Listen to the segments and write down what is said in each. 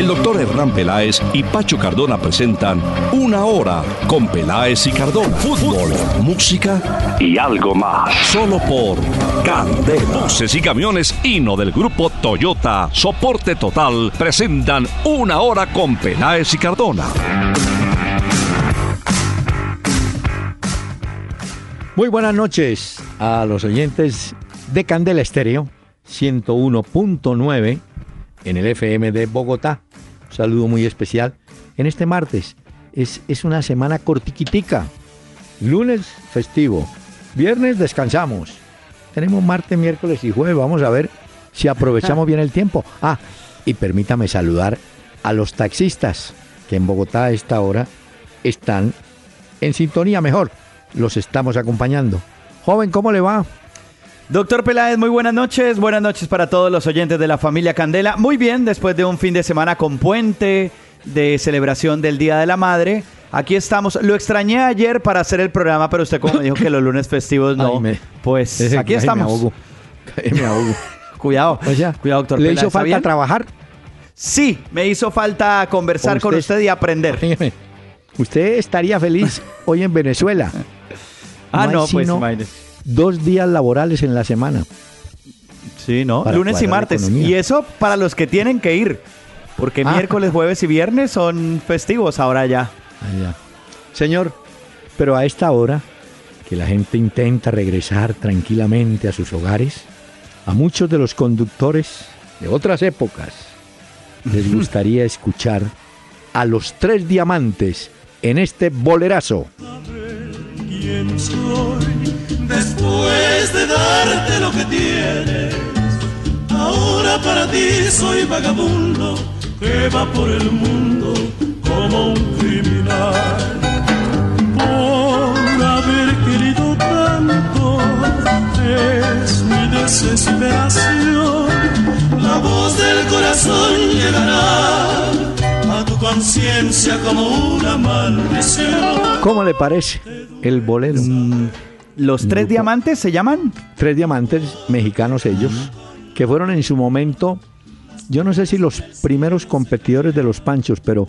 El doctor Hernán Peláez y Pacho Cardona presentan Una Hora con Peláez y Cardona. Fútbol, música y algo más. Solo por Candela. Buses y camiones Hino del grupo Toyota, soporte total, presentan Una Hora con Peláez y Cardona. Muy buenas noches a los oyentes de Candela Estéreo 101.9 en el FM de Bogotá. Un saludo muy especial en este martes. Es, es una semana cortiquitica. Lunes festivo. Viernes descansamos. Tenemos martes, miércoles y jueves. Vamos a ver si aprovechamos bien el tiempo. Ah, y permítame saludar a los taxistas que en Bogotá a esta hora están en sintonía mejor. Los estamos acompañando. Joven, ¿cómo le va? Doctor Peláez, muy buenas noches. Buenas noches para todos los oyentes de la familia Candela. Muy bien, después de un fin de semana con puente, de celebración del Día de la Madre. Aquí estamos. Lo extrañé ayer para hacer el programa, pero usted como me dijo que los lunes festivos no. Ay, me- pues aquí ay, estamos. Me ahogo. Ay, me ahogo. Cuidado, cuidado, doctor ¿Le Peláez. hizo ¿está falta bien? trabajar? Sí, me hizo falta conversar con Usted- y aprender. Óigeme, Usted estaría feliz hoy en Venezuela. Ah, no, pues sino imagínese. Dos días laborales en la semana. Sí, ¿no? Para Lunes y martes. economía. Y eso para los que tienen que ir. Porque Ah. miércoles, jueves y viernes son festivos ahora ya. Allá. Señor, pero a esta hora, que la gente intenta regresar tranquilamente a sus hogares, a muchos de los conductores de otras épocas les gustaría escuchar a los tres diamantes en este bolerazo. quién soy después de darte lo que tienes. Ahora para ti soy vagabundo que va por el mundo como un criminal. Por haber querido tanto es mi desesperación. La voz del corazón llegará a tu conciencia como una maldición. ¿Cómo le parece el bolero? ¿Los tres grupo. diamantes se llaman? Tres diamantes mexicanos ellos, que fueron en su momento, yo no sé si los primeros competidores de los Panchos, pero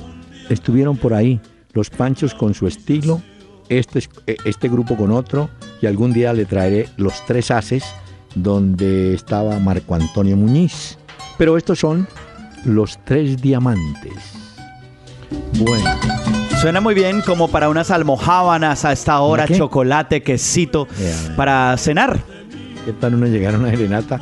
estuvieron por ahí, los Panchos con su estilo, este, es- eh, este grupo con otro, y algún día le traeré los tres haces, donde estaba Marco Antonio Muñiz. Pero estos son los tres diamantes. Bueno, Suena muy bien como para unas almohábanas a esta hora, qué? chocolate, quesito, para cenar. ¿qué tal uno llegar a una serenata?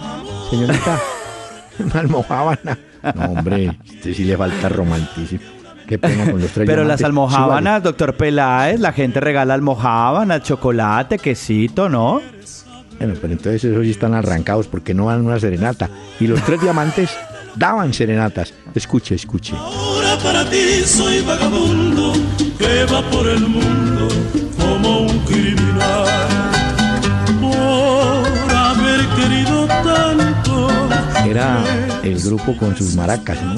Señorita, una almohábana. No, hombre, este sí le falta romanticismo. Qué pena con los tres Pero las almohábanas, doctor Peláez, la gente regala almohábanas, chocolate, quesito, ¿no? Bueno, pero entonces esos sí están arrancados porque no dan una serenata. Y los tres diamantes daban serenatas. Escuche, escuche. Ahora para ti soy vagabundo que va por el mundo como un criminal. Por haber querido tanto. Era el grupo con sus maracas, ¿no?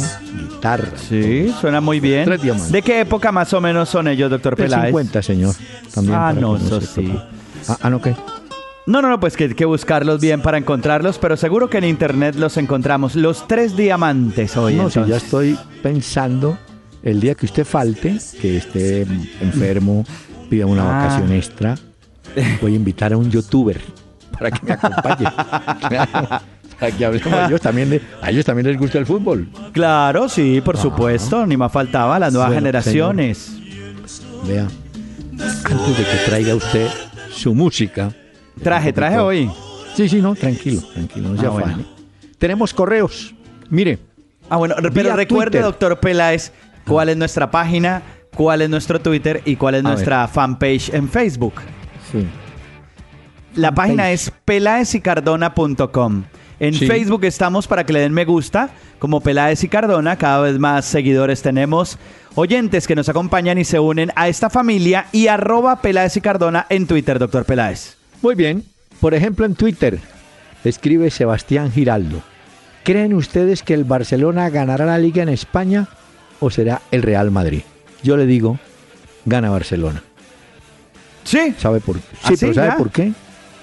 Guitarra. Sí, suena muy bien. Tres diamantes. ¿De qué época más o menos son ellos, doctor Peláez? 50, señor. También Ah, no, eso sí. Ah, ah, no, ¿qué? No, no, no, pues que hay que buscarlos bien para encontrarlos, pero seguro que en internet los encontramos. Los tres diamantes hoy. no, si ya entonces. estoy pensando el día que usted falte, que esté enfermo, pida una Ah. vacación extra, voy a invitar a un youtuber para que me acompañe. Claro, que hablemos a ellos también de, a ellos también les gusta el fútbol. Claro, sí, por supuesto, ni más faltaba, las nuevas Bueno, generaciones. Vea, antes de que traiga usted su música. Traje, traje hoy. Sí, sí, no, tranquilo, tranquilo, no se Ah, afane. bueno. Tenemos correos. Mire, Ah, bueno, pero recuerde, Twitter. doctor Peláez, cuál es nuestra página, cuál es nuestro Twitter y cuál es A nuestra fanpage en Facebook. sí, La página es pelaesycardona.com. En Sí. Facebook estamos para que le den me gusta, como Peláez y Cardona. Cada vez más seguidores tenemos, oyentes que nos acompañan y se unen a esta familia y arroba Peláez y Cardona en Twitter, doctor Peláez. Muy bien. Por ejemplo, en Twitter escribe Sebastián Giraldo. ¿Creen ustedes que el Barcelona ganará la liga en España o será el Real Madrid? Yo le digo, gana Barcelona. Sí. ¿Sabe por qué? ¿Ah, Sí, sí? pero ¿sabe ¿Ya? por qué?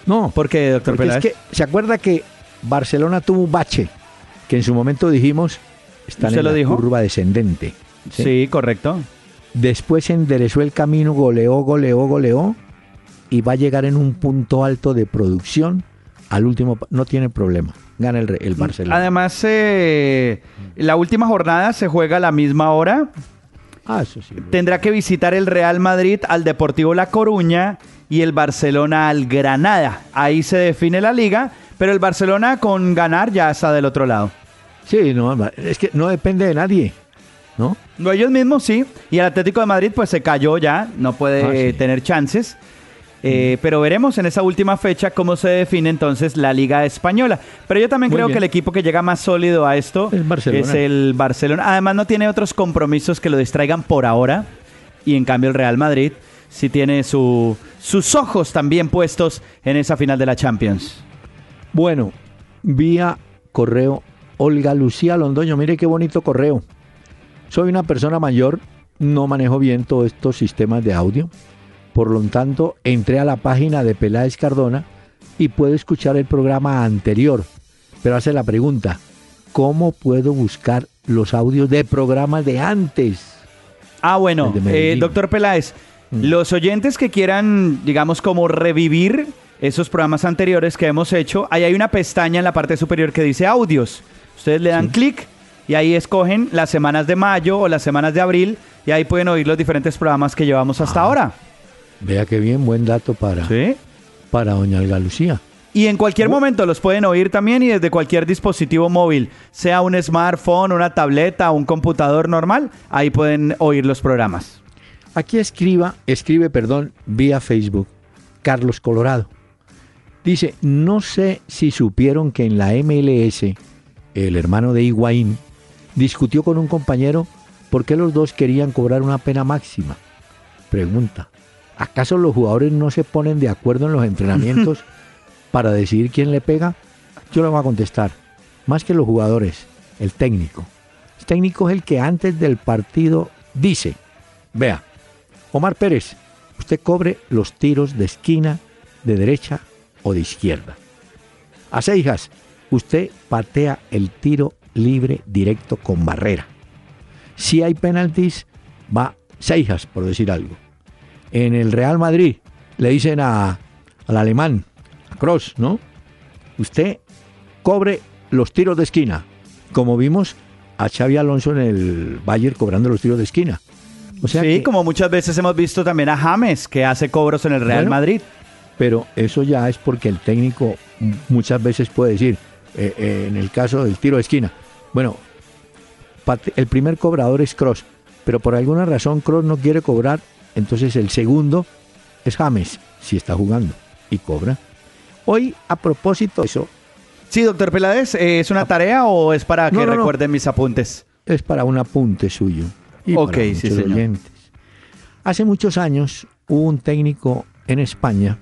No, ¿Por qué, doctor porque es Peláez? que se acuerda que Barcelona tuvo un bache que en su momento dijimos ¿Usted en lo la dijo? curva descendente. ¿sí? Sí, correcto. Después enderezó el camino, goleó, goleó, goleó y va a llegar en un punto alto de producción al último. No tiene problema. Gana el, el Barcelona. Además, eh, la última jornada se juega a la misma hora. ah, eso sí. Tendrá que visitar el Real Madrid al Deportivo La Coruña y el Barcelona al Granada. Ahí se define la liga, pero el Barcelona con ganar ya está del otro lado. Sí, no, es que no depende de nadie. ¿No? No, ellos mismos sí. Y el Atlético de Madrid pues se cayó ya, no puede Ah, sí. tener chances. Eh, Pero veremos en esa última fecha cómo se define entonces la Liga Española. Pero yo también Muy creo bien. que el equipo que llega más sólido a esto El es el Barcelona. Además no tiene otros compromisos que lo distraigan por ahora. Y en cambio el Real Madrid sí tiene su, sus ojos también puestos en esa final de la Champions. Bueno, vía correo Olga Lucía Londoño. Mire qué bonito correo. Soy una persona mayor, no manejo bien todos estos sistemas de audio. Por lo tanto, entré a la página de Peláez Cardona y puedo escuchar el programa anterior. Pero hace la pregunta, ¿cómo puedo buscar los audios de programas de antes? Ah, bueno, eh, doctor Peláez, Mm. los oyentes que quieran, digamos, como revivir esos programas anteriores que hemos hecho, ahí hay una pestaña en la parte superior que dice audios. Ustedes le dan Sí. clic y ahí escogen las semanas de mayo o las semanas de abril y ahí pueden oír los diferentes programas que llevamos hasta Ah. ahora. Vea qué bien, buen dato para, ¿Sí? para doña Olga Lucía. Y en cualquier momento los pueden oír también y desde cualquier dispositivo móvil, sea un smartphone, una tableta, un computador normal, ahí pueden oír los programas. Aquí escriba, escribe, perdón, vía Facebook, Carlos Colorado. Dice, no sé si supieron que en la MLS, el hermano de Higuaín, discutió con un compañero por qué los dos querían cobrar una pena máxima. Pregunta, ¿acaso los jugadores no se ponen de acuerdo en los entrenamientos para decidir quién le pega? Yo le voy a contestar, más que los jugadores, el técnico. El técnico es el que antes del partido dice, vea, Omar Pérez, usted cobre los tiros de esquina, de derecha o de izquierda. A Seijas, usted patea el tiro libre directo con barrera. Si hay penaltis, va Seijas, por decir algo. En el Real Madrid le dicen a, al alemán, a Cross, ¿no? Usted cobre los tiros de esquina, como vimos a Xavi Alonso en el Bayern cobrando los tiros de esquina. O sea sí, que- como muchas veces hemos visto también a James, que hace cobros en el Real Bueno. Madrid. pero eso ya es porque el técnico muchas veces puede decir, eh, eh, en el caso del tiro de esquina, bueno, el primer cobrador es Cross, pero por alguna razón Cross no quiere cobrar, entonces el segundo es James, si está jugando, y cobra. Hoy, a propósito de eso, Sí, doctor Peláez, ¿eh, ¿es una tarea o es para que No, no, no. recuerden mis apuntes? es para un apunte suyo. Y Ok, para sí, señor. oyentes. Hace muchos años hubo un técnico en España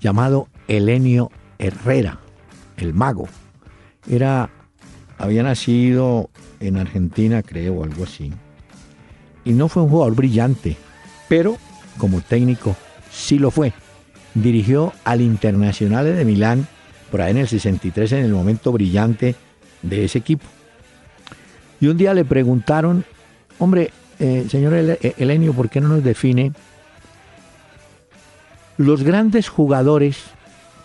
llamado Elenio Herrera, el mago. Era, había nacido en Argentina, creo, o algo así. Y no fue un jugador brillante, pero como técnico sí lo fue. Dirigió al Internacional de Milán por ahí en el 63, en el momento brillante de ese equipo. Y un día le preguntaron, hombre, eh, señor eh, Elenio, ¿por qué no nos define los grandes jugadores?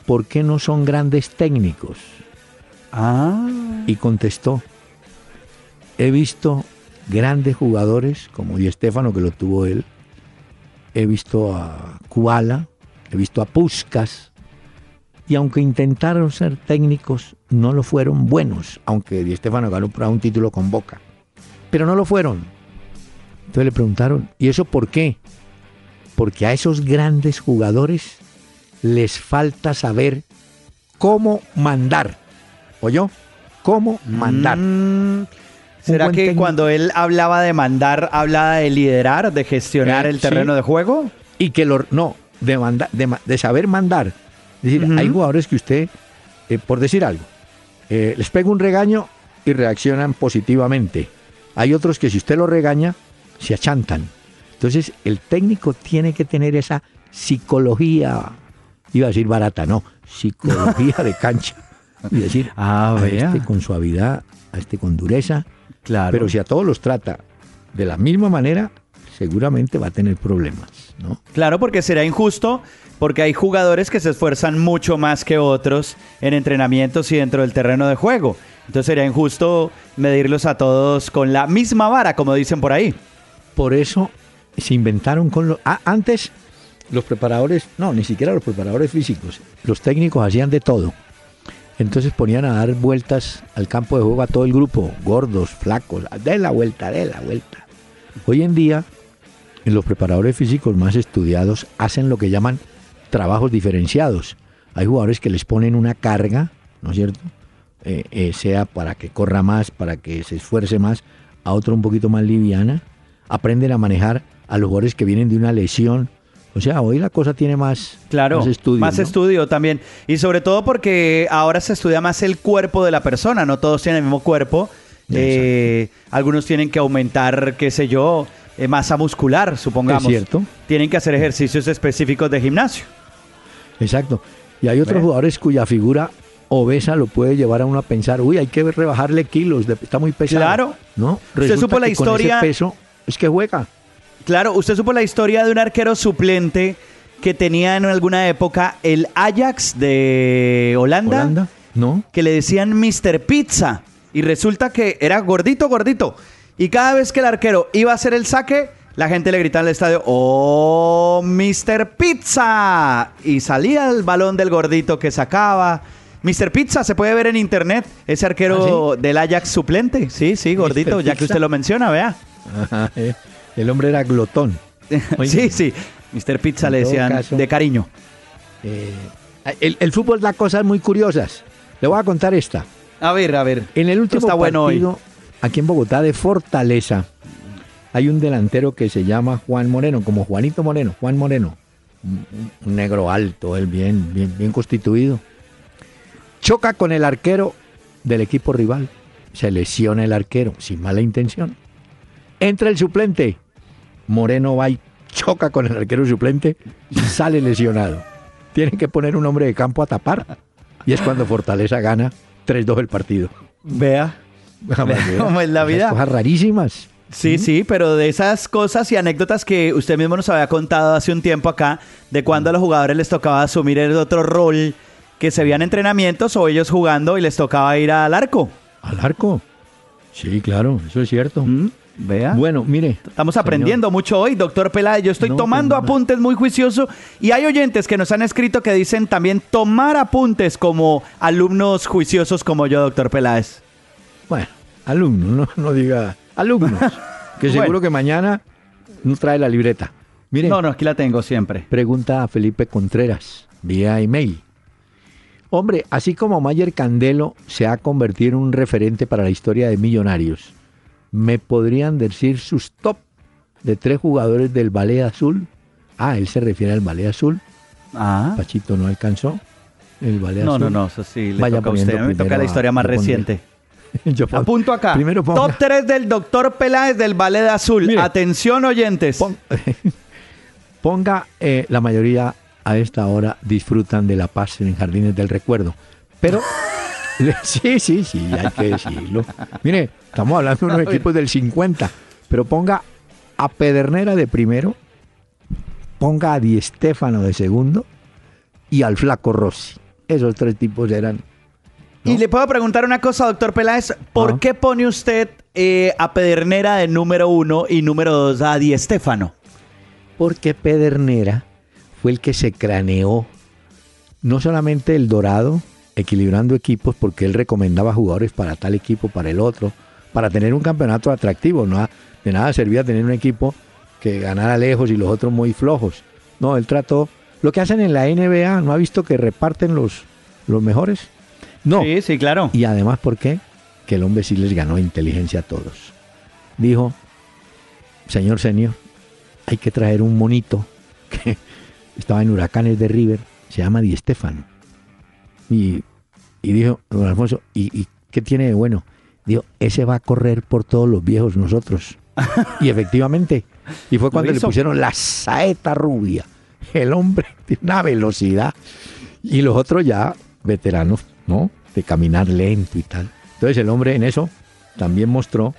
¿Por qué no son grandes técnicos? Ah. Y contestó, he visto grandes jugadores como Di Stéfano, que lo tuvo él, he visto a Kuala, he visto a Puskas, y aunque intentaron ser técnicos, no lo fueron buenos, aunque Di Stéfano ganó un título con Boca, pero no lo fueron. Entonces le preguntaron, ¿y eso por qué? Porque a esos grandes jugadores les falta saber cómo mandar. ¿Oyó? ¿Cómo mandar? Mm, ¿Será que técnico. cuando él hablaba de mandar, hablaba de liderar, de gestionar Eh, el sí. terreno de juego? Y que lo, no, de, de, saber mandar. Es decir, hay jugadores que usted, eh, por decir algo, eh, les pega un regaño y reaccionan positivamente. Hay otros que si usted lo regaña, se achantan. Entonces, el técnico tiene que tener esa psicología, iba a decir barata, no, psicología de cancha. Y decir, ah, a este con suavidad, a este con dureza. Claro. Pero si a todos los trata de la misma manera, seguramente va a tener problemas, ¿no? Claro, porque será injusto, porque hay jugadores que se esfuerzan mucho más que otros en entrenamientos y dentro del terreno de juego. Entonces sería injusto medirlos a todos con la misma vara, como dicen por ahí. Por eso se inventaron con los... Ah, antes los preparadores, no, ni siquiera los preparadores físicos, los técnicos hacían de todo. Entonces ponían a dar vueltas al campo de juego a todo el grupo, gordos, flacos, de la vuelta, de la vuelta. Hoy en día, los preparadores físicos más estudiados hacen lo que llaman trabajos diferenciados. Hay jugadores que les ponen una carga, ¿no es cierto? Eh, eh, sea para que corra más, para que se esfuerce más, a otro un poquito más liviana. Aprenden a manejar a los jugadores que vienen de una lesión o sea, hoy la cosa tiene más, claro, más estudio. Más estudio también. Y sobre todo porque ahora se estudia más el cuerpo de la persona, no todos tienen el mismo cuerpo. Eh, algunos tienen que aumentar, qué sé yo, eh, masa muscular, supongamos. Es cierto. Tienen que hacer ejercicios específicos de gimnasio. Exacto. Y hay otros jugadores cuya figura obesa lo puede llevar a uno a pensar, uy, hay que rebajarle kilos, está muy pesado. Claro. ¿No? Usted supo la historia. Con ese peso es que juega. Claro, usted supo la historia de un arquero suplente que tenía en alguna época el Ajax de Holanda. ¿Holanda? No. Que le decían Mr. Pizza. Y resulta que era gordito, gordito. Y cada vez que el arquero iba a hacer el saque, la gente le gritaba al estadio, ¡Oh, Mr. Pizza! Y salía el balón del gordito que sacaba. Mr. Pizza se puede ver en internet, ese arquero ¿Ah, del Ajax suplente. Sí, sí, gordito, ya que usted lo menciona, vea. El hombre era glotón. sí, sí. Mr. Pizza le decían de cariño. Eh, el, fútbol da cosas muy curiosas. Le voy a contar esta. A ver, a ver. En el último partido, aquí en Bogotá, de Fortaleza, hay un delantero que se llama Juan Moreno, como Juanito Moreno, Juan Moreno. Un, negro alto, él bien, bien, bien constituido. Choca con el arquero del equipo rival. Se lesiona el arquero, sin mala intención. Entra el suplente. Moreno va y choca con el arquero suplente y sale lesionado. Tienen que poner un hombre de campo a tapar. Y es cuando Fortaleza gana 3-2 el partido. Vea. cómo es la vida. Cosas rarísimas. Sí, sí, pero de esas cosas y anécdotas que usted mismo nos había contado hace un tiempo acá, de cuando a los jugadores les tocaba asumir el otro rol, que se veían entrenamientos o ellos jugando y les tocaba ir al arco. ¿Al arco? Sí, claro, eso es cierto. Vea. Bueno, mire. Estamos aprendiendo mucho hoy, doctor Peláez. Yo estoy pues tomando apuntes muy juicioso y hay oyentes que nos han escrito que dicen también tomar apuntes como alumnos juiciosos como yo, doctor Peláez. Bueno, alumnos, no, diga alumnos. que seguro que mañana no trae la libreta. Mire. No, no, aquí la tengo siempre. Pregunta a Felipe Contreras vía email. Hombre, así como Mayer Candelo se ha convertido en un referente para la historia de Millonarios, ¿Me podrían decir sus top de tres jugadores del Ballet Azul? Ah, él se refiere al Ballet Azul. Ah. Pachito no alcanzó. El Ballet no, Azul. No, no, eso sí, le toca a usted. me toca la historia más reciente. Yo Apunto acá. Primero Top 3 del doctor Peláez del Ballet Azul. Atención, oyentes. ponga, eh, la mayoría a esta hora disfrutan de la paz en Jardines del Recuerdo. Pero Sí, sí, sí, hay que decirlo. Mire, estamos hablando de unos equipos del 50, pero ponga a Pedernera de primero, ponga a Di Stefano de segundo y al Flaco Rossi. Esos tres tipos eran. Y le puedo preguntar una cosa, doctor Peláez. ¿Por qué pone usted eh, a Pedernera de número uno y número dos a Di Stefano? Porque Pedernera fue el que se craneó no solamente el Dorado, equilibrando equipos porque él recomendaba jugadores para tal equipo, para el otro, para tener un campeonato atractivo. No, de nada servía tener un equipo que ganara lejos y los otros muy flojos. No, él trató lo que hacen en la NBA, ¿no ha visto que reparten los, los mejores? No. Sí, sí, claro. Y además, ¿por qué? Que el hombre sí les ganó inteligencia a todos. Dijo, señor señor, hay que traer un monito que estaba en Huracanes de River, se llama Di Stefano. Y, y dijo, don Alfonso, ¿y, ¿y qué tiene de bueno? Dijo, ese va a correr por todos los viejos nosotros. y efectivamente, y fue cuando le pusieron la saeta rubia. El hombre tiene una velocidad. Y los otros ya veteranos, ¿no? De caminar lento y tal. Entonces el hombre en eso también mostró.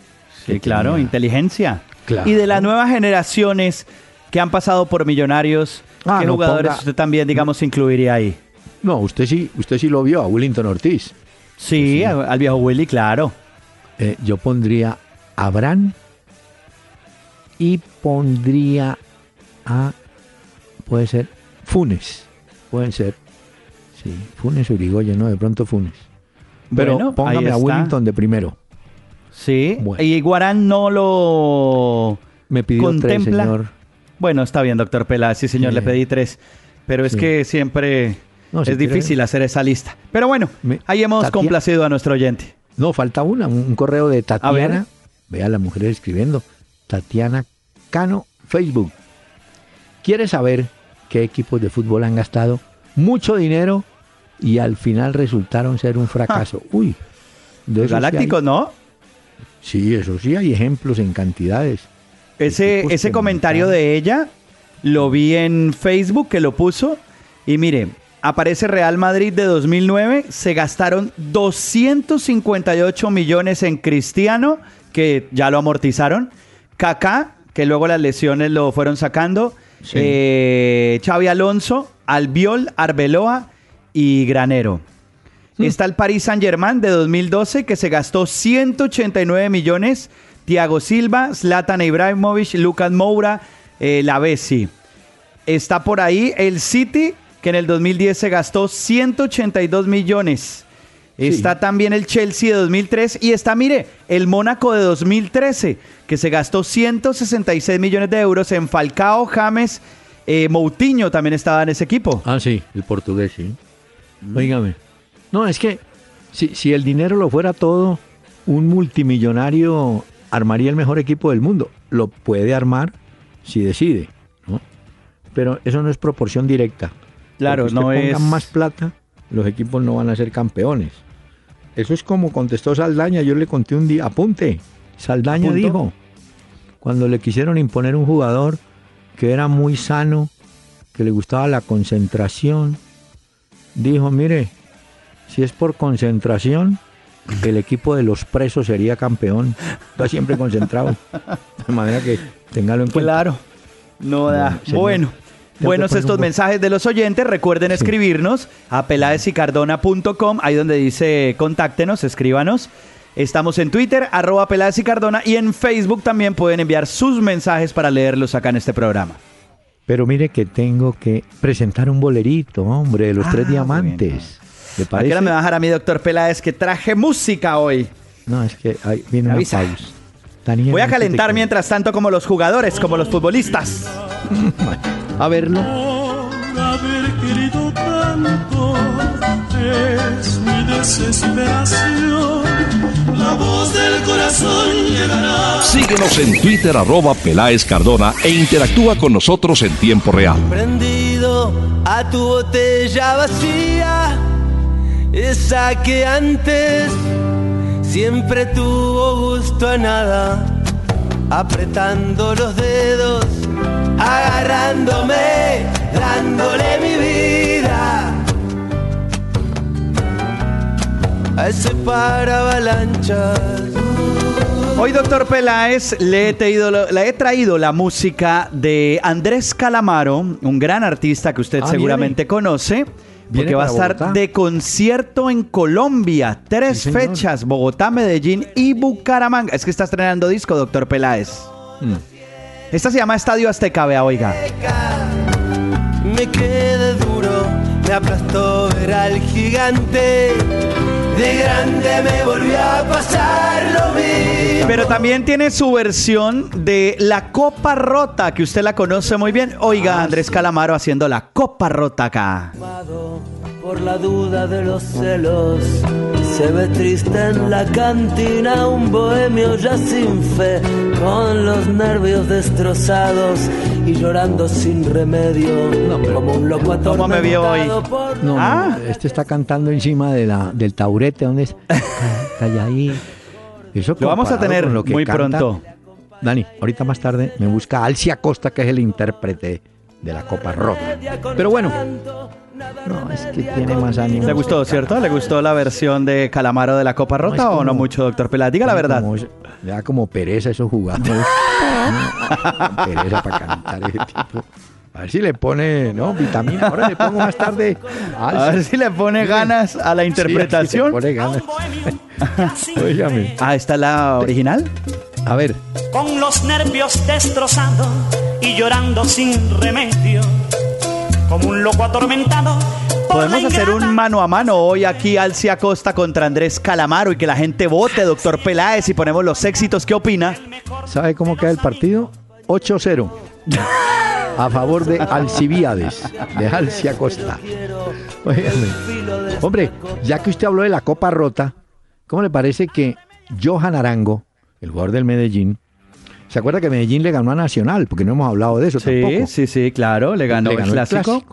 Sí, claro, inteligencia. Y de las nuevas generaciones que han pasado por Millonarios, ah, ¿qué jugadores usted también, digamos, incluiría ahí? No, usted sí, usted sí lo vio, a Willington Ortiz. Sí, al viejo Willy, claro. Eh, yo pondría a Bran y pondría a, puede ser, Funes. Pueden ser. Sí, Funes o Urigoyen, ¿no? De pronto Funes. Pero póngame a Willington de primero. Sí, y Guarán no lo Me pidió contempla. señor. Bueno, está bien, doctor Pela. Sí, señor, le pedí tres. Pero es que siempre es difícil hacer esa lista. Pero bueno, ahí hemos complacido a nuestro oyente. No, falta una, un, correo de Tatiana. Vea la mujer escribiendo. Tatiana Cano, Facebook. ¿Quiere saber qué equipos de fútbol han gastado mucho dinero y al final resultaron ser un fracaso? Uy. De Galácticos, ¿no? Sí, eso sí, hay ejemplos en cantidades. Ese, ese comentario de ella lo vi en Facebook que lo puso y mire, aparece Real Madrid de 2009, se gastaron 258 millones en Cristiano, que ya lo amortizaron, Kaká, que luego las lesiones lo fueron sacando, eh, Xavi Alonso, Albiol, Arbeloa y Granero. Hmm. Está el Paris Saint Germain de 2012 que se gastó 189 millones. Thiago Silva, Zlatan Ibrahimovic, Lucas Moura, eh, la Bessi. Está por ahí el City que en el 2010 se gastó 182 millones. Está también el Chelsea de 2003 y está, mire, el Mónaco de 2013, que se gastó 166 millones de euros en Falcao, James, eh, Moutinho también estaba en ese equipo. Ah, sí, el portugués, sí. Oígame. No, es que si, si el dinero lo fuera todo, un multimillonario armaría el mejor equipo del mundo. Lo puede armar si decide, ¿no? Pero eso no es proporción directa. Claro, no es. más plata, los equipos no van a ser campeones. Eso es como contestó Saldaña. Yo le conté un día, apunte. Saldaña dijo, cuando le quisieron imponer un jugador que era muy sano, que le gustaba la concentración, dijo, mire, si es por concentración, el equipo de los presos sería campeón. Está siempre concentrado. De manera que téngalo en cuenta. Claro. No da. bueno Buenos estos mensajes de los oyentes. Recuerden escribirnos a peladesicardona.com, ahí donde dice contáctenos, escríbanos. Estamos en Twitter, arroba Peláez y Cardona, y en Facebook también pueden enviar sus mensajes para leerlos acá en este programa. Pero mire que tengo que presentar un bolerito, hombre, de los tres ah, diamantes. ¿A qué me va a dejar a mi doctor Peláez que traje música hoy? No, es que ahí viene una pausa. Voy a calentar mientras tanto como los jugadores, como los futbolistas. a verlo. haber querido tanto es mi desesperación. La voz del corazón llegará. Síguenos en Twitter, arroba Peláez Cardona e interactúa con nosotros en tiempo real. Prendido a tu botella vacía, esa que antes siempre tuvo gusto a nada, apretando los dedos agarrándome, dándole mi vida a ese para avalanchas. Hoy, doctor Peláez, le he, traído, le he traído la música de Andrés Calamaro, un gran artista que usted ah, seguramente conoce. Porque va a estar de concierto en Colombia. Tres fechas: Bogotá, Medellín y Bucaramanga. Es que está estrenando disco, doctor Peláez. Mm. Esta se llama Estadio Azteca, vea, oiga. Me quedé duro, me aplastó ver al gigante de grande me volvió a pasar lo mismo. Pero también tiene su versión de la copa rota, que usted la conoce muy bien. Oiga, Ah, Andrés Calamaro haciendo la copa rota acá. Por la duda de los celos, se ve triste en la cantina un bohemio ya sin fe, con los nervios destrozados y llorando sin remedio, como un loco ¿Cómo me vio hoy? No, Ah. este está cantando encima de la, del taburete, ¿dónde es? Calla ahí. Eso Lo vamos a tener lo que muy canta- pronto. Dani, ahorita más tarde me busca Alcia Costa, que es el intérprete de la Copa Rota. Pero bueno, no, es que tiene más ánimo. ¿Le gustó, cierto? ¿Le gustó la versión de Calamaro de la copa No, rota es o no como- mucho, doctor Peláez? Diga la verdad. como- le da como pereza esos jugadores. No, pereza para cantar ese tipo. A ver si le pone, ¿no? Vitamina. Ahora le pongo más tarde. A ver si le pone ganas a la interpretación. Sí, le pone ganas. Óigame. Ah, ¿está la original? A ver, con los nervios destrozados y llorando sin remedio, como un loco atormentado. Podemos hacer un mano a mano hoy aquí Alcia Costa contra Andrés Calamaro y que la gente vote, doctor Peláez, y ponemos los éxitos. ¿Qué opina? ¿sabe cómo queda el partido? 8-0. A favor de Alcibiades, de Alcia Costa. Óigame. Hombre, ya que usted habló de la Copa Rota, ¿cómo le parece que Johan Arango, el jugador del Medellín, ¿se acuerda que Medellín le ganó a Nacional? Porque no hemos hablado de eso Sí, tampoco. sí, sí, claro. Le ganó, Le el, clásico.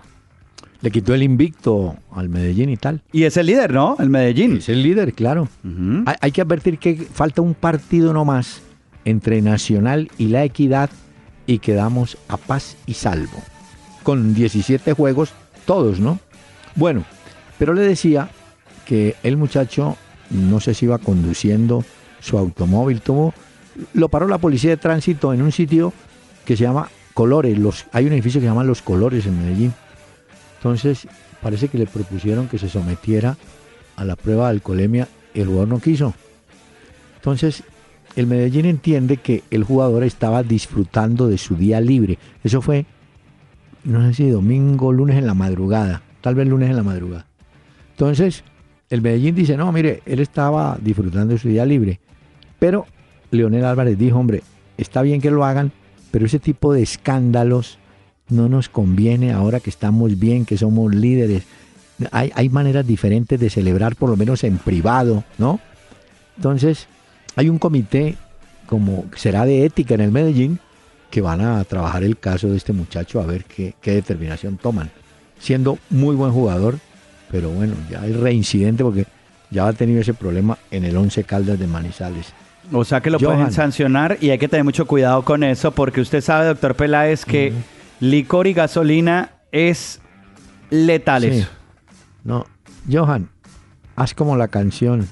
Le quitó el invicto al Medellín y tal. Y es el líder, ¿no? El Medellín. Es el líder, claro. Hay, hay que advertir que falta un partido nomás entre Nacional y la Equidad y quedamos a paz y salvo. Con 17 juegos, todos, ¿no? Bueno, pero le decía que el muchacho, no sé si iba conduciendo su automóvil, tuvo, lo paró la policía de tránsito en un sitio que se llama Colores. Los, hay un edificio que se llama Los Colores en Medellín. Entonces, parece que le propusieron que se sometiera a la prueba de alcoholemia y el jugador no quiso. Entonces, el Medellín entiende que el jugador estaba disfrutando de su día libre. Eso fue, no sé si domingo, lunes en la madrugada, tal vez lunes en la madrugada. Entonces, el Medellín dice, no, mire, él estaba disfrutando de su día libre. Pero Leonel Álvarez dijo, hombre, está bien que lo hagan, pero ese tipo de escándalos no nos conviene ahora que estamos bien, que somos líderes. Hay, hay maneras diferentes de celebrar, por lo menos en privado, ¿no? Entonces, hay un comité, como será de ética en el Medellín, que van a trabajar el caso de este muchacho a ver qué, qué determinación toman. Siendo muy buen jugador, pero bueno, ya hay reincidente porque ya ha tenido ese problema en el 11 Caldas de Manizales. O sea que lo Johan. pueden sancionar y hay que tener mucho cuidado con eso porque usted sabe, doctor Peláez, que licor y gasolina es letal. Sí. eso. No, Johan, haz como la canción.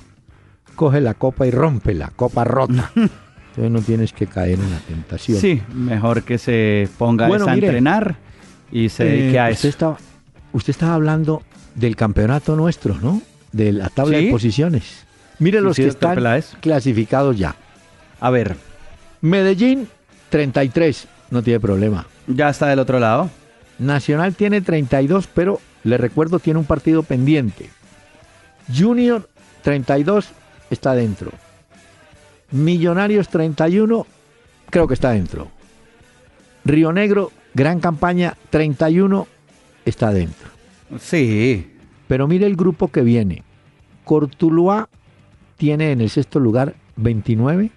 Coge la copa y rompe la copa rota. Entonces no tienes que caer en la tentación. Sí, mejor que se ponga Bueno, a mire, entrenar y se dedique Eh, a usted eso. estaba, usted estaba hablando del campeonato nuestro, ¿no? De la tabla Sí. de posiciones. Mire los sí, que están Peláez. clasificados ya. A ver, Medellín, 33, no tiene problema. ya está del otro lado. Nacional tiene 32, pero le recuerdo tiene un partido pendiente. Junior 32 está dentro. Millonarios 31 creo que está dentro. Río Negro, gran campaña 31 está dentro. Sí. Pero mire el grupo que viene. Cortuluá tiene en el sexto lugar 29.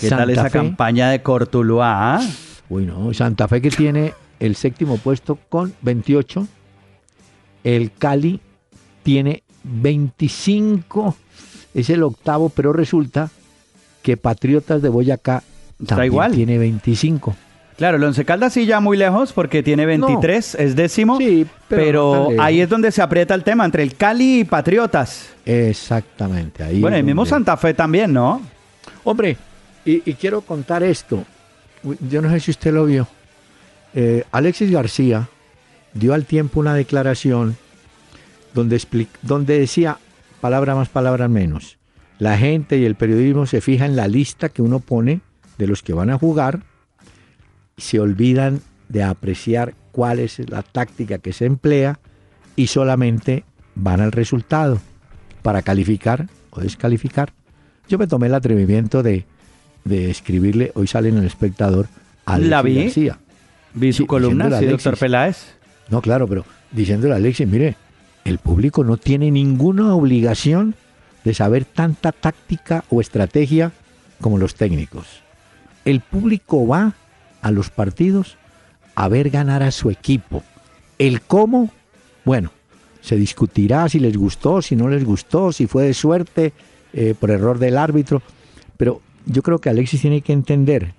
¿Qué tal esa Fe- campaña de Cortuluá? ah? Uy, no, Santa Fe que tiene el séptimo puesto con 28. El Cali tiene 25. Es el octavo, pero resulta que Patriotas de Boyacá también igual. tiene 25. Claro, el Once Caldas sí ya muy lejos porque tiene 23, es décimo. Sí, pero pero ahí es donde se aprieta el tema entre el Cali y Patriotas. Exactamente. Ahí bueno, el mismo Santa Fe también, ¿no? Hombre, y, y quiero contar esto. Yo no sé si usted lo vio. Eh, Alexis García dio al tiempo una declaración donde, donde decía, palabra más, palabra menos. La gente y el periodismo se fija en la lista que uno pone de los que van a jugar y se olvidan de apreciar cuál es la táctica que se emplea y solamente van al resultado. para calificar o descalificar. Yo me tomé el atrevimiento de, de escribirle, hoy sale en el espectador, a Alexis La vi. García. Vi su Sí, columna, sí, Alexis. doctor Peláez. No, claro, pero diciéndole a Alexis, mire, el público no tiene ninguna obligación de saber tanta táctica o estrategia como los técnicos. El público va a los partidos a ver ganar a su equipo. El cómo, bueno, se discutirá si les gustó, si no les gustó, si fue de suerte, eh, por error del árbitro. Pero yo creo que Alexis tiene que entender,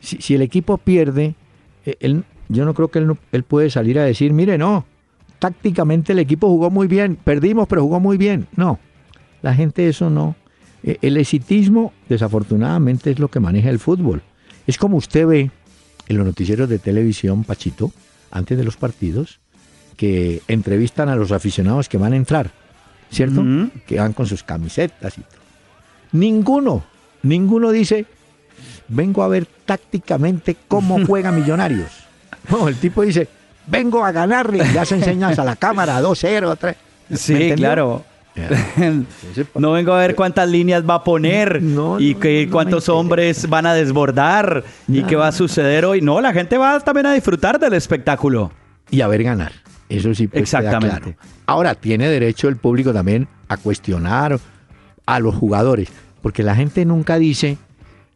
si, si el equipo pierde, eh, él- yo no creo que él, no- él puede salir a decir, mire, no, tácticamente el equipo jugó muy bien, perdimos, pero jugó muy bien. No, la gente eso no. Eh, El exitismo, desafortunadamente, es lo que maneja el fútbol. Es como usted ve en los noticieros de televisión, Pachito, antes de los partidos, que entrevistan a los aficionados que van a entrar, ¿cierto? Que van con sus camisetas y todo. Ninguno, ninguno dice, vengo a ver tácticamente cómo juega Millonarios. No, el tipo dice, vengo a ganarle, ya se enseñas a la cámara, 2-0, 3. Sí, claro. No vengo a ver cuántas líneas va a poner No, y que no cuántos hombres van a desbordar y qué va a suceder hoy. No, la gente va también a disfrutar del espectáculo. y a ver ganar. Eso sí pues, queda Exactamente. claro. Ahora, tiene derecho el público también a cuestionar a los jugadores, porque la gente nunca dice,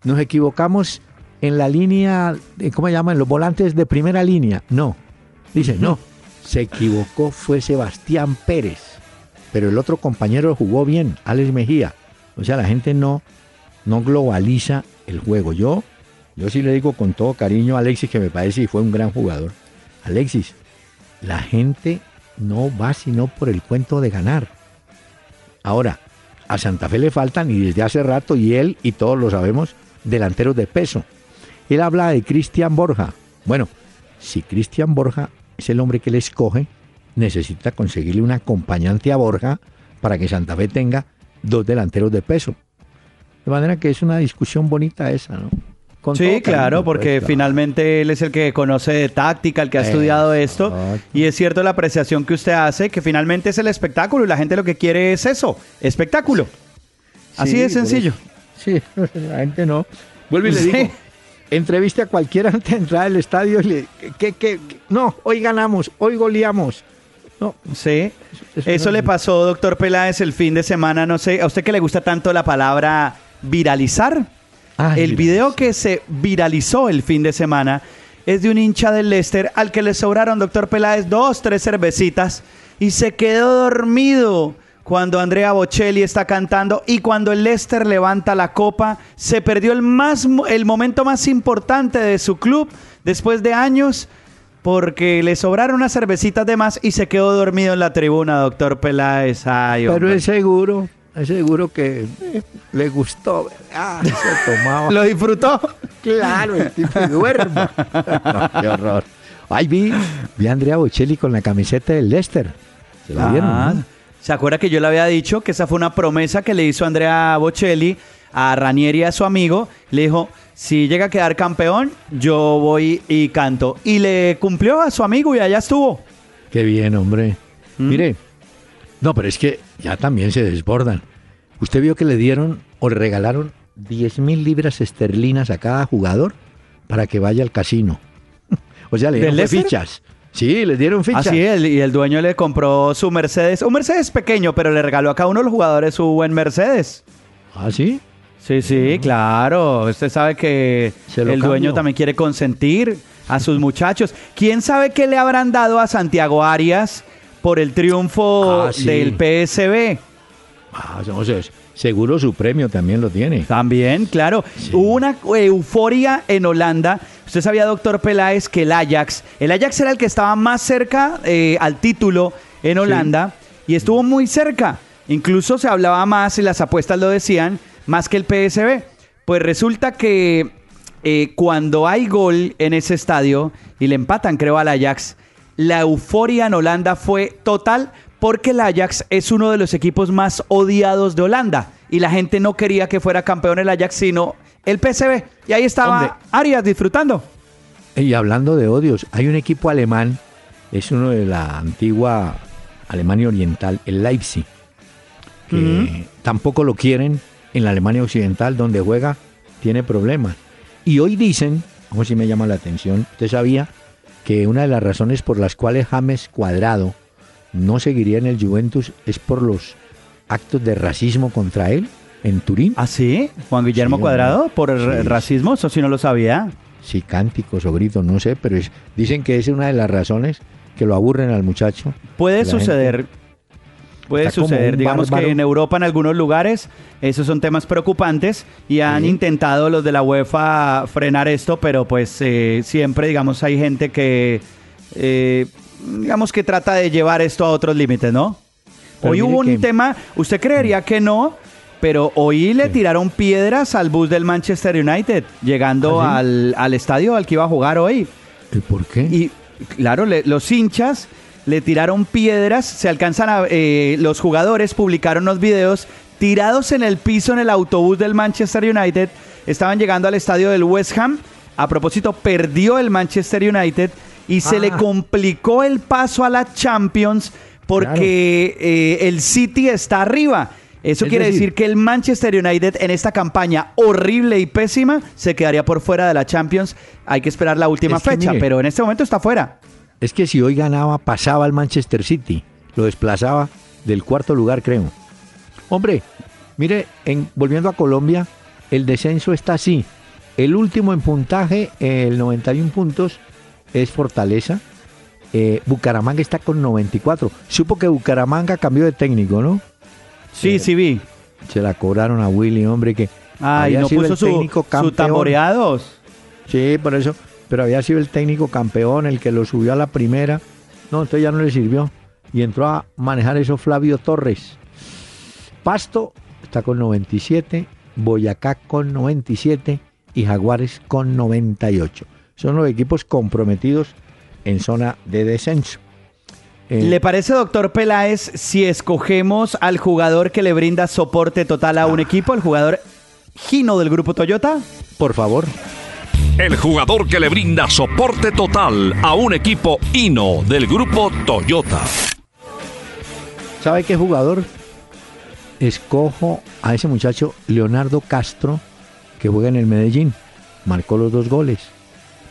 nos equivocamos en la línea, ¿cómo se llaman? Los volantes de primera línea. No, dice, no, se equivocó fue Sebastián Pérez, pero el otro compañero jugó bien, Alex Mejía. O sea, la gente no, no globaliza el juego. Yo, yo sí le digo con todo cariño a Alexis, que me parece y fue un gran jugador. Alexis, la gente no va sino por el cuento de ganar. Ahora, a Santa Fe le faltan, y desde hace rato, y él y todos lo sabemos, delanteros de peso. Él habla de Cristian Borja. Bueno, si Cristian Borja es el hombre que le escoge, necesita conseguirle un acompañante a Borja para que Santa Fe tenga dos delanteros de peso. De manera que es una discusión bonita esa, ¿no? Con Sí, claro, pues, porque finalmente él es el que conoce de táctica, el que ha estudiado esto. Y es cierto la apreciación que usted hace, que finalmente es el espectáculo y la gente lo que quiere es eso, espectáculo. Así Sí, de sencillo. Sí, la gente no. Vuelvo y le Sí. digo, entreviste a cualquiera antes de entrar al estadio y le, ¿qué, qué, qué? No, hoy ganamos, hoy goleamos. No, Sí. eso Eso no- le pasó, doctor Peláez, el fin de semana, no sé, a usted que le gusta tanto la palabra viralizar. Ay, el video que se viralizó el fin de semana es de un hincha del Leicester al que le sobraron, doctor Peláez, dos, tres cervecitas y se quedó dormido cuando Andrea Bocelli está cantando y cuando el Leicester levanta la copa, se perdió el, más, el momento más importante de su club después de años porque le sobraron unas cervecitas de más y se quedó dormido en la tribuna, doctor Peláez. Ay, pero es seguro, es seguro que eh, le gustó. Ah, se tomaba. ¿Lo disfrutó? Claro, el tipo duerma. No, qué horror. Ay, vi, vi a Andrea Bocelli con la camiseta del Leicester. ¿Se la vieron? Ah, no? ¿Se acuerda que yo le había dicho que esa fue una promesa que le hizo Andrea Bocelli a Ranieri y a su amigo? Le dijo, si llega a quedar campeón, yo voy y canto. Y le cumplió a su amigo y allá estuvo. Qué bien, hombre. ¿Mm? Mire, no, pero es que ya también se desbordan. ¿Usted vio que le dieron o le regalaron 10 mil libras esterlinas a cada jugador para que vaya al casino? o sea, le ¿Del dieron fichas. Sí, les dieron fichas. Así es, y el dueño le compró su Mercedes. Un Mercedes pequeño, pero le regaló a cada uno de los jugadores su buen Mercedes. ¿Ah, sí? Sí, sí, claro. Usted sabe que el dueño también quiere consentir a sus muchachos. ¿Quién sabe qué le habrán dado a Santiago Arias por el triunfo Ah, sí. del PSB? Ah, no sé, seguro su premio también lo tiene. También, claro. Sí. Hubo una euforia en Holanda. Usted sabía, doctor Peláez, que el Ajax, el Ajax era el que estaba más cerca eh, al título en Holanda y estuvo muy cerca. Incluso se hablaba más, y las apuestas lo decían, más que el PSB. Pues resulta que eh, cuando hay gol en ese estadio y le empatan, creo, al Ajax, la euforia en Holanda fue total porque el Ajax es uno de los equipos más odiados de Holanda y la gente no quería que fuera campeón el Ajax, sino el PSV. Y ahí estaba Hombre. Arias disfrutando. Y hablando de odios, hay un equipo alemán, es uno de la antigua Alemania Oriental, el Leipzig, que tampoco lo quieren en la Alemania Occidental, donde juega, tiene problemas. Y hoy dicen, como si me llama la atención, usted sabía que una de las razones por las cuales James Cuadrado no seguiría en el Juventus es por los actos de racismo contra él en Turín. ¿Ah, sí? Juan Guillermo Sí, Cuadrado, por el Sí. racismo, eso sí no lo sabía. Sí, cánticos o gritos, no sé, pero es- dicen que es una de las razones que lo aburren al muchacho. Puede suceder. Puede suceder, digamos bárbaro. que en Europa en algunos lugares esos son temas preocupantes y han Sí. intentado los de la UEFA frenar esto, pero pues eh, siempre digamos hay gente que eh, digamos que trata de llevar esto a otros límites, ¿no? Pero hoy hubo un que- tema, usted creería que no, pero hoy le tiraron piedras al bus del Manchester United llegando ¿Ah, sí? al, al estadio al que iba a jugar hoy. ¿Y por qué? Y claro, le- los hinchas le tiraron piedras, se alcanzan a... eh, los jugadores publicaron unos videos tirados en el piso en el autobús del Manchester United. Estaban llegando al estadio del West Ham. A propósito, perdió el Manchester United y se Ah. le complicó el paso a la Champions porque eh, el City está arriba. Eso Es quiere decir- decir que el Manchester United en esta campaña horrible y pésima se quedaría por fuera de la Champions. Hay que esperar la última Es fecha, mire, pero en este momento está fuera. Es que si hoy ganaba, pasaba al Manchester City. Lo desplazaba del cuarto lugar, creo. Hombre, mire, en, volviendo a Colombia, el descenso está así. El último en puntaje, el 91 puntos, es Fortaleza. Eh, Bucaramanga está con 94. Supo que Bucaramanga cambió de técnico, ¿no? Sí, sí vi. Se la cobraron a Willy, hombre, que Ay, había no sido puso el su, técnico su campeón. tamboreados. Sí, por eso. Pero había sido el técnico campeón, el que lo subió a la primera. No, entonces ya no le sirvió. Y entró a manejar eso Flavio Torres. Pasto está con 97, Boyacá con 97 y Jaguares con 98. Son los equipos comprometidos en zona de descenso. Eh, ¿Le parece, doctor Peláez, si escogemos al jugador que le brinda soporte total a un Ah. equipo, el jugador Gino del grupo Toyota? por favor, El jugador que le brinda soporte total a un equipo Hino del grupo Toyota. ¿sabe qué jugador? Escojo a ese muchacho Leonardo Castro, que juega en el Medellín. Marcó los dos goles.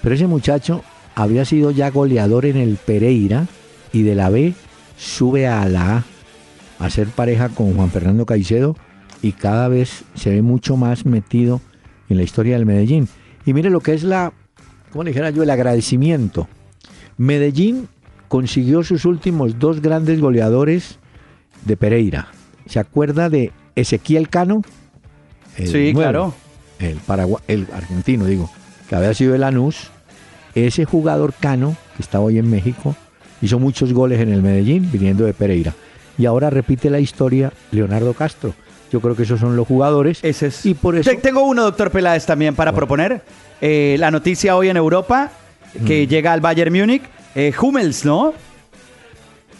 Pero ese muchacho había sido ya goleador en el Pereira y de la B sube a la A a ser pareja con Juan Fernando Caicedo y cada vez se ve mucho más metido en la historia del Medellín. Y mire lo que es la, ¿cómo le dijera yo? El agradecimiento. Medellín consiguió sus últimos dos grandes goleadores de Pereira. ¿Se acuerda de Ezequiel Cano? El Sí, claro. El, el argentino, digo, que había sido el Lanús. Ese jugador Cano, que está hoy en México, hizo muchos goles en el Medellín, viniendo de Pereira. Y ahora repite la historia Leonardo Castro. Yo creo que esos son los jugadores. Ese es. Y por eso... Te- Tengo uno, doctor Peláez, también para proponer. Eh, la noticia hoy en Europa, Mm. que llega al Bayern Múnich. Eh, Hummels, ¿no?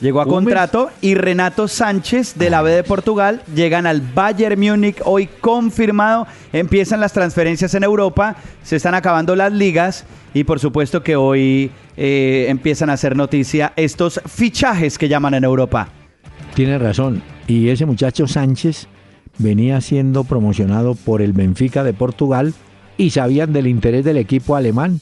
Llegó a contrato y Renato Sánchez de la B de Portugal llegan al Bayern Múnich hoy confirmado. Empiezan las transferencias en Europa, se están acabando las ligas y por supuesto que hoy eh, empiezan a hacer noticia estos fichajes que llaman en Europa. Tiene razón. Y ese muchacho Sánchez venía siendo promocionado por el Benfica de Portugal y sabían del interés del equipo alemán.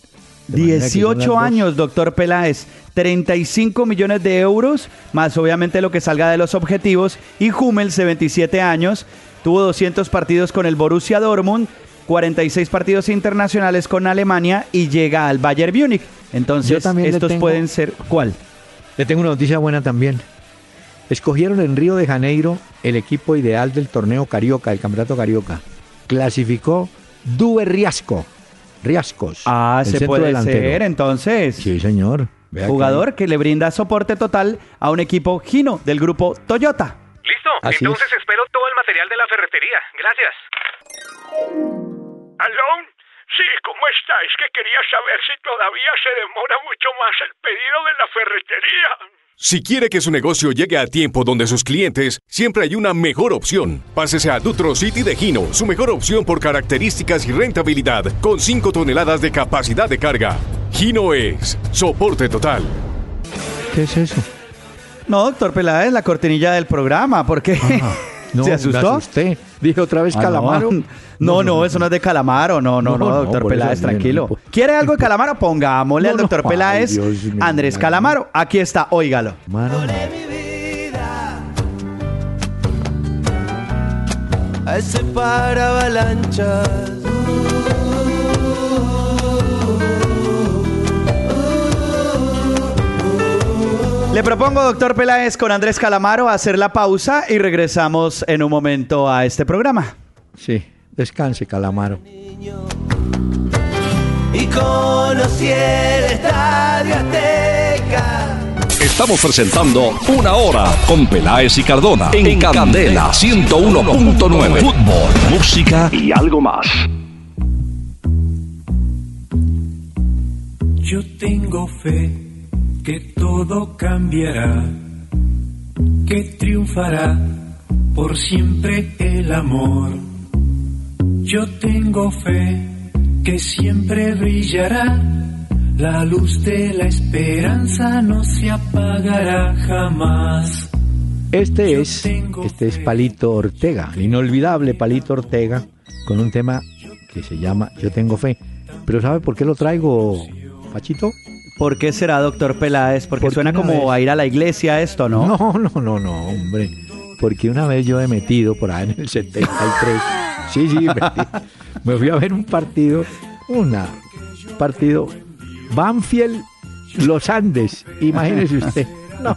De manera que son las 18 dos. años, doctor Peláez. 35 millones de euros, más obviamente lo que salga de los objetivos. Y Hummels, de 27 años, tuvo 200 partidos con el Borussia Dortmund, 46 partidos internacionales con Alemania y llega al Bayern Múnich. Entonces, estos tengo- pueden ser... ¿Cuál? Le tengo una noticia buena también. Escogieron en Río de Janeiro el equipo ideal del torneo Carioca, el campeonato Carioca. Clasificó Dube Riasco. Riascos. Ah, se puede delantero. ser, entonces. Sí, señor. Jugador que le brinda soporte total a un equipo Gino del grupo Toyota. ¿Listo? Así Entonces es. espero todo el material de la ferretería. Gracias. ¿Aló? Sí, ¿cómo está? Es que quería saber si todavía se demora mucho más el pedido de la ferretería. Si quiere que su negocio llegue a tiempo donde sus clientes, siempre hay una mejor opción. Pásese a Dutro City de Gino, su mejor opción por características y rentabilidad, con 5 toneladas de capacidad de carga. Gino es soporte total. ¿Qué es eso? No, doctor Peláez, la cortinilla del programa, porque No, ¿Se asustó? me asusté. Dije otra vez Ah, calamaro. No, no, no, eso no es de Calamaro. No, no, no, doctor Peláez, tranquilo. no, ¿Quiere algo de Calamaro? Pongámosle No, al doctor ay, Peláez. Dios Andrés. Calamaro. Aquí está, óigalo. Mano, a ese para avalanchas. Le propongo, doctor Peláez, con Andrés Calamaro, hacer la pausa y regresamos en un momento a este programa. Sí, descanse, calamaro. Y conocí el estadio Azteca. Estamos presentando Una Hora con Peláez y Cardona en, Candela 101.9. Fútbol, música y algo más. Yo tengo fe que todo cambiará, que triunfará por siempre el amor. Yo tengo fe que siempre brillará, la luz de la esperanza no se apagará jamás. Este es, este es Palito Ortega, el inolvidable Palito Ortega, con un tema que se llama Yo tengo fe. Pero ¿sabe por qué lo traigo, Pachito? ¿Por qué será, doctor Peláez? Porque Porque suena como vez- a ir a la iglesia esto, ¿no? No, no, no, no, hombre. Porque una vez yo he metido por ahí en el 73. Sí, sí, metí. me fui a ver un partido, una partido Banfield Los Andes, imagínese usted. No,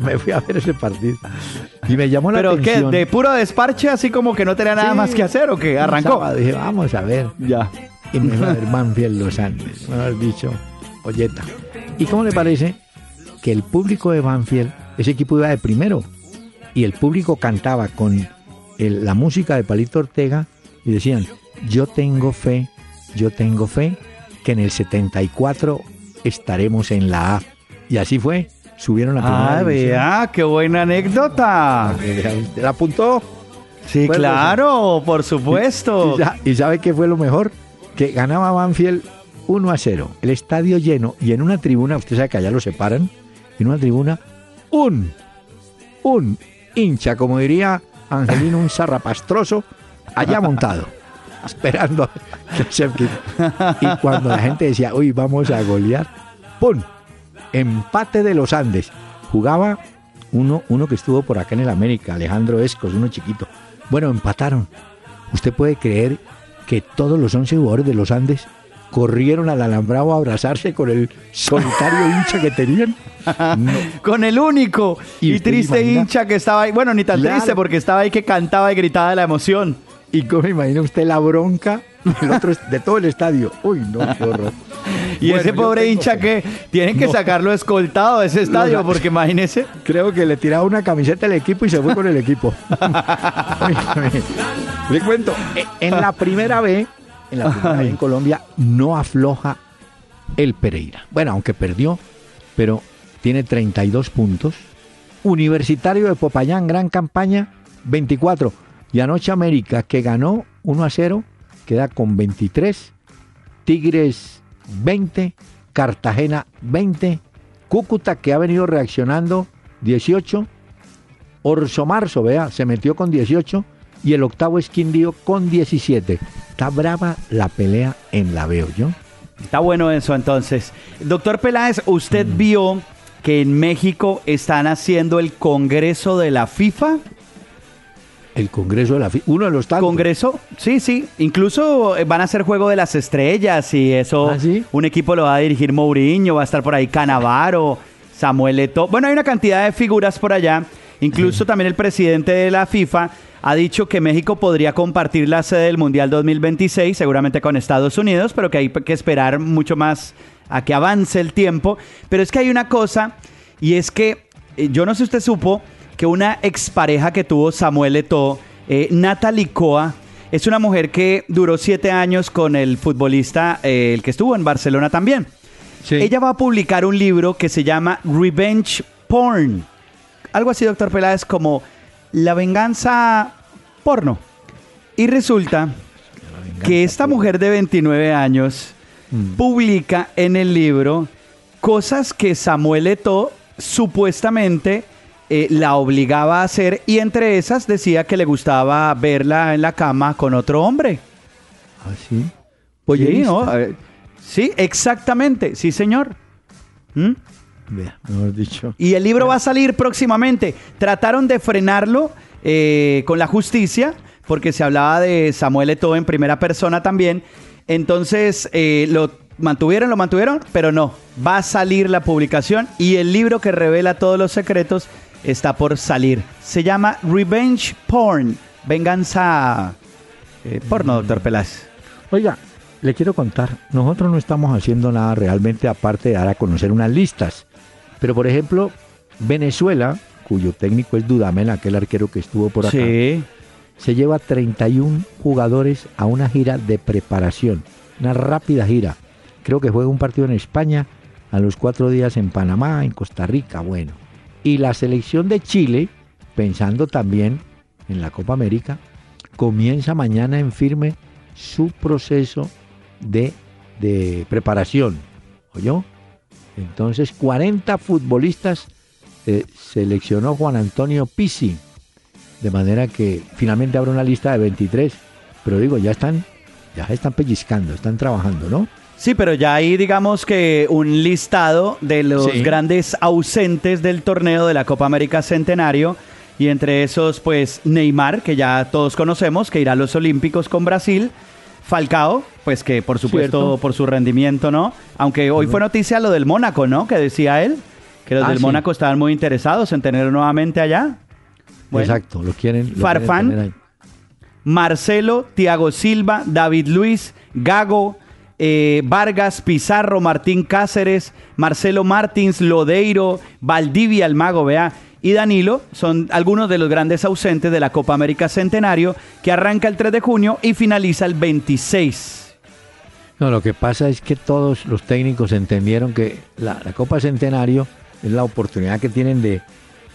me fui a ver ese partido y me llamó la ¿Pero qué? atención. ¿De puro desparche así como que no tenía nada Sí, más que hacer o qué? un ¿Arrancó? sábado, dije, vamos a ver. Ya. Y me fui a ver Banfield Los Andes. Me has dicho, Olleta. ¿Y cómo le parece que el público de Banfield, ese equipo iba de primero, y el público cantaba con el- la música de Palito Ortega y decían, yo tengo fe, yo tengo fe, que en el 74 estaremos en la A. Y así fue, subieron a primera Ah, vea, qué buena anécdota. ¿La apuntó? Sí, Bueno, claro, por supuesto. Y, sa- y sabe qué fue lo mejor? Que ganaba Banfield 1 a 0. El estadio lleno y en una tribuna, usted sabe que allá lo separan, en una tribuna, un, un hincha, como diría Angelino, un zarrapastroso, allá montado, esperando Y cuando la gente decía, uy, vamos a golear, ¡pum! Empate de los Andes. Jugaba uno, uno que estuvo por acá en el América, Alejandro Escos, uno chiquito. Bueno, empataron. ¿Usted puede creer que todos los 11 jugadores de los Andes corrieron al alambrado a abrazarse con el solitario hincha que tenían? No. Con el único ¿Y triste imagina? hincha que estaba ahí. Bueno, ni tan Claro. triste porque estaba ahí que cantaba y gritaba de la emoción. ¿Y cómo imagina usted la bronca del otro, de todo el estadio? Uy, no, qué horror. Y Bueno, ese pobre tengo hincha que tienen que No. sacarlo escoltado de ese estadio, porque imagínese. Creo que le tiraba una camiseta al equipo y se fue con el equipo. Le cuento, e- en la primera B, en la primera en Colombia, no afloja el Pereira. Bueno, aunque perdió, pero tiene 32 puntos. Universitario de Popayán, gran campaña, 24. Y anoche América, que ganó 1 a 0, queda con 23. Tigres 20, Cartagena 20, Cúcuta que ha venido reaccionando 18, Orso Marzo, vea, se metió con 18 y el octavo es Quindío con 17. Está brava la pelea en la veo yo. Está bueno eso entonces. Doctor Peláez, ¿usted Mm. vio que en México están haciendo el Congreso de la FIFA? El Congreso de la FIFA, uno de los tantos. ¿Congreso? Sí, sí. Incluso eh, van a hacer Juego de las Estrellas y eso. ¿Ah, sí? Un equipo lo va a dirigir Mourinho, va a estar por ahí Canavaro, Samuel Eto'o. Bueno, hay una cantidad de figuras por allá. Incluso también el presidente de la FIFA ha dicho que México podría compartir la sede del Mundial 2026, seguramente con Estados Unidos, pero que hay que esperar mucho más a que avance el tiempo. Pero es que hay una cosa, y es que eh, yo no sé si usted supo que una expareja que tuvo Samuel Eto'o, eh, Natalie Coa, es una mujer que duró siete años con el futbolista, eh, el que estuvo en Barcelona también. Ella va a publicar un libro que se llama Revenge Porn. Algo así, doctor Peláez, como la venganza porno. Y resulta que esta mujer de 29 años publica en el libro cosas que Samuel Eto'o supuestamente eh, la obligaba a hacer y entre esas decía que le gustaba verla en la cama con otro hombre. ¿Ah, sí? Eh, sí, exactamente, sí, señor. ¿Mm? Vea, mejor dicho. Y el libro va a salir próximamente. Trataron de frenarlo eh, con la justicia, porque se hablaba de Samuel Eto'o en primera persona también. Entonces eh, lo mantuvieron, lo mantuvieron, pero no. Va a salir la publicación y el libro que revela todos los secretos está por salir. Se llama Revenge Porn. Venganza eh, porno, doctor Peláez. Oiga, le quiero contar, nosotros no estamos haciendo nada realmente aparte de dar a conocer unas listas. Pero por ejemplo, Venezuela, cuyo técnico es Dudamel, aquel arquero que estuvo por acá, Sí. se lleva 31 jugadores a una gira de preparación, una rápida gira. Creo que juega un partido en España, a los cuatro días en Panamá, en Costa Rica, bueno. Y la selección de Chile, pensando también en la Copa América, comienza mañana en firme su proceso de, de preparación. ¿Oyó? Entonces, 40 futbolistas eh, seleccionó Juan Antonio Pizzi. De manera que finalmente habrá una lista de 23. Pero digo, ya están, ya están pellizcando, están trabajando, ¿no? Sí, pero ya hay, digamos que un listado de los Sí. grandes ausentes del torneo de la Copa América Centenario. Y entre esos, pues Neymar, que ya todos conocemos, que irá a los Olímpicos con Brasil. Falcao, pues que por supuesto Cierto. por su rendimiento, ¿no? Aunque hoy fue noticia lo del Mónaco, ¿no? Que decía él, que los Ah, del sí. Mónaco estaban muy interesados en tenerlo nuevamente allá. Bueno. Exacto, lo quieren. lo Farfán. quieren. Marcelo, Tiago Silva, David Luis, Gago, eh, Vargas, Pizarro, Martín Cáceres, Marcelo Martins, Lodeiro, Valdivia, el mago, vea, y Danilo son algunos de los grandes ausentes de la Copa América Centenario que arranca el 3 de junio y finaliza el 26. No, lo que pasa es que todos los técnicos entendieron que la, la Copa Centenario es la oportunidad que tienen de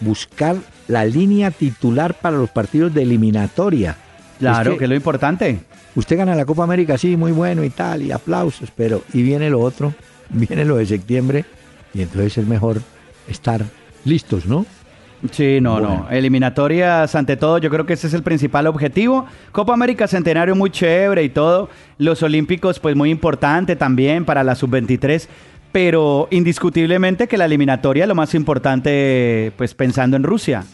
buscar la línea titular para los partidos de eliminatoria. Claro, que es lo importante. Usted gana la Copa América, sí, muy bueno y tal, y aplausos, pero y viene lo otro, viene lo de septiembre, y entonces es mejor estar listos, ¿no? Sí, no, Bueno. no. Eliminatorias, ante todo, yo creo que ese es el principal objetivo. Copa América Centenario muy chévere y todo. Los Olímpicos, pues muy importante también para la sub-23. Pero indiscutiblemente que la eliminatoria, lo más importante, pues pensando en Rusia.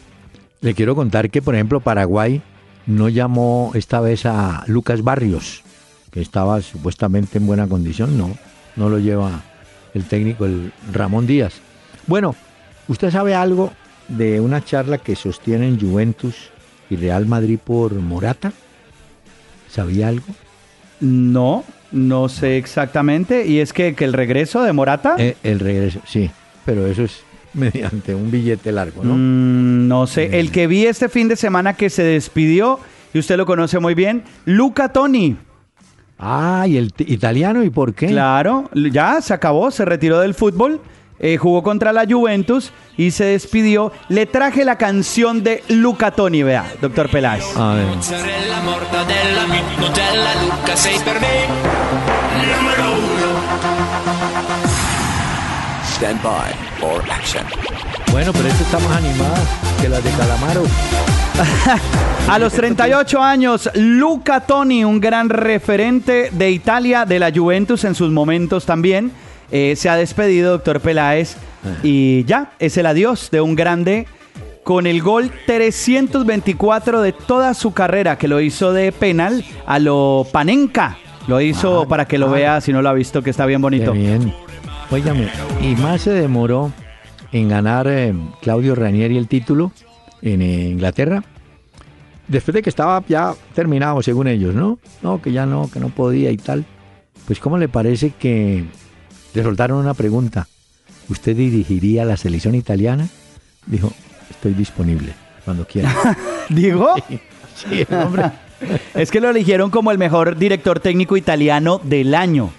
Le quiero contar que, por ejemplo, Paraguay no llamó esta vez a Lucas Barrios, que estaba supuestamente en buena condición, no, no lo lleva el técnico, el Ramón Díaz. Bueno, ¿usted sabe algo de una charla que sostienen Juventus y Real Madrid por Morata? ¿Sabía algo? No, no sé exactamente. Y es que, que el regreso de Morata, Eh, el regreso, sí, pero eso es mediante un billete largo, ¿no? mm, no sé. El que vi este fin de semana que se despidió, y usted lo conoce muy bien, Luca Toni. Ah, y el italiano, ¿y por qué? Claro, ya se acabó, se retiró del fútbol, eh, jugó contra la Juventus y se despidió. Le traje la canción de Luca Toni, vea, doctor Peláez. A ver. Stand by for action. Bueno, pero esta está más animada que las de Calamaro. A los 38 años, Luca Toni, un gran referente de Italia, de la Juventus en sus momentos también, eh, se ha despedido, doctor Peláez, y ya, es el adiós de un grande con el gol 324 de toda su carrera, que lo hizo de penal a lo Panenka. Lo hizo para que lo vea, si no lo ha visto, que está bien bonito. Bien. Óigame, y más se demoró en ganar eh, Claudio Ranieri el título en eh, Inglaterra. Después de que estaba ya terminado, según ellos, ¿no? No, que ya no, que no podía y tal. Pues, ¿cómo le parece que le soltaron una pregunta? ¿Usted dirigiría la selección italiana? Dijo, estoy disponible cuando quiera. ¿Digo? Sí, hombre. Es que lo eligieron como el mejor director técnico italiano del año.